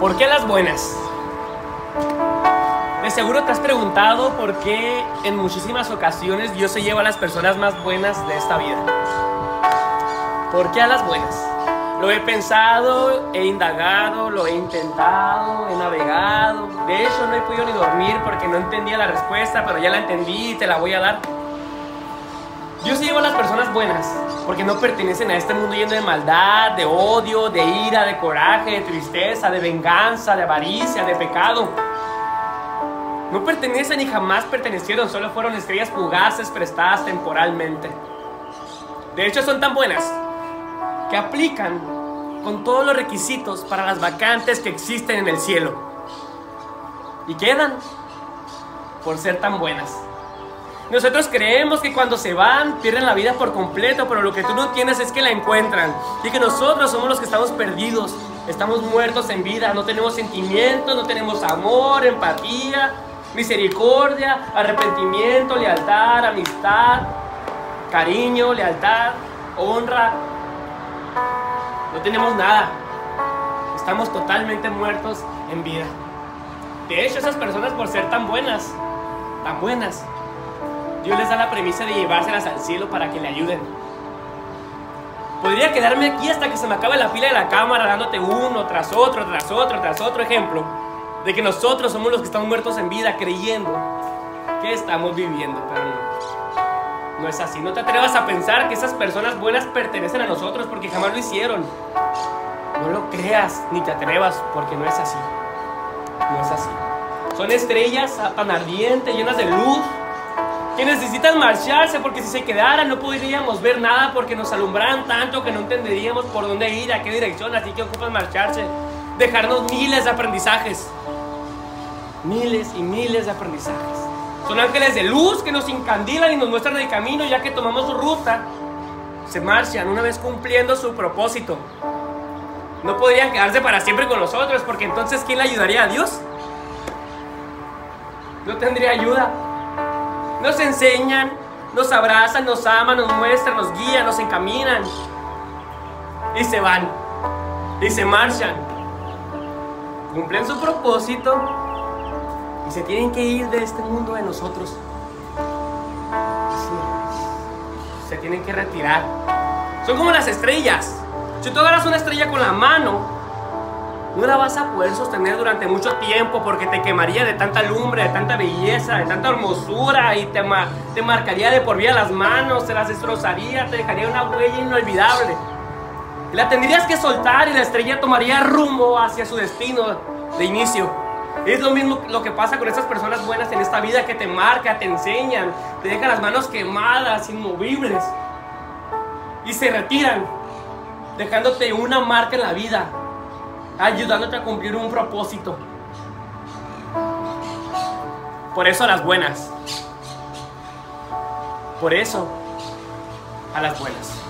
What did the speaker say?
¿Por qué las buenas? De seguro te has preguntado por qué en muchísimas ocasiones Dios se lleva a las personas más buenas de esta vida. ¿Por qué a las buenas? Lo he pensado, he indagado, lo he intentado, he navegado. De hecho, no he podido ni dormir porque no entendía la respuesta, pero ya la entendí y te la voy a dar. Se lleva a las personas buenas porque no pertenecen a este mundo lleno de maldad, de odio, de ira, de coraje, de tristeza, de venganza, de avaricia, de pecado. No pertenecen y jamás pertenecieron, solo fueron estrellas fugaces prestadas temporalmente. De hecho, son tan buenas que aplican con todos los requisitos para las vacantes que existen en el cielo. Y quedan por ser tan buenas. Nosotros creemos que cuando se van pierden la vida por completo, pero lo que tú no tienes es que la encuentran. Y que nosotros somos los que estamos perdidos, estamos muertos en vida, no tenemos sentimientos, no tenemos amor, empatía, misericordia, arrepentimiento, lealtad, amistad, cariño, lealtad, honra. No tenemos nada. Estamos totalmente muertos en vida. De hecho, esas personas por ser tan buenas, tan buenas, Dios les da la premisa de llevárselas al cielo para que le ayuden. Podría quedarme aquí hasta que se me acabe la pila de la cámara dándote uno tras otro, tras otro, tras otro ejemplo de que nosotros somos los que estamos muertos en vida creyendo que estamos viviendo, pero no. No es así. No te atrevas a pensar que esas personas buenas pertenecen a nosotros porque jamás lo hicieron. No lo creas ni te atrevas porque no es así. No es así. Son estrellas tan ardientes, llenas de luz, que necesitan marcharse porque si se quedaran no podríamos ver nada porque nos alumbran tanto que no entenderíamos por dónde ir, a qué dirección, así que ocupan marcharse, dejarnos miles de aprendizajes, miles y miles de aprendizajes. Son ángeles de luz que nos incandilan y nos muestran el camino ya que tomamos su ruta, se marchan una vez cumpliendo su propósito. No podrían quedarse para siempre con nosotros porque entonces ¿quién le ayudaría a Dios? No tendría ayuda. Nos enseñan, nos abrazan, nos aman, nos muestran, nos guían, nos encaminan. Y se van. Y se marchan. Cumplen su propósito. Y se tienen que ir de este mundo de nosotros. Se tienen que retirar. Son como las estrellas. Si tú agarras una estrella con la mano, no la vas a poder sostener durante mucho tiempo porque te quemaría de tanta lumbre, de tanta belleza, de tanta hermosura y te, te marcaría de por vida las manos, te las destrozaría, te dejaría una huella inolvidable. La tendrías que soltar y la estrella tomaría rumbo hacia su destino de inicio. Es lo mismo lo que pasa con esas personas buenas en esta vida que te marcan, te enseñan, te dejan las manos quemadas, inmovibles y se retiran, dejándote una marca en la vida, ayudándote a cumplir un propósito. Por eso a las buenas. Por eso a las buenas.